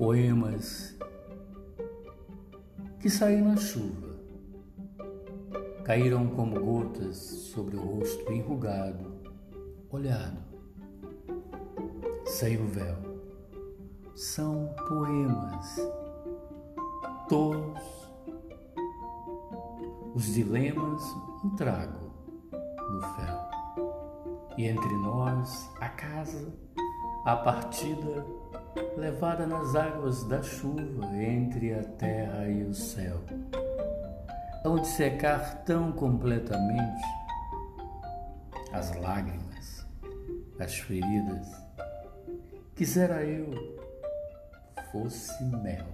Poemas que saíram na chuva, caíram como gotas sobre o rosto enrugado, olhado, sem o véu. São poemas, todos os dilemas um trago no fel. E entre nós, a casa, a partida, levada nas águas da chuva entre a terra e o céu, onde secar tão completamente as lágrimas, as feridas, quisera eu fosse mel.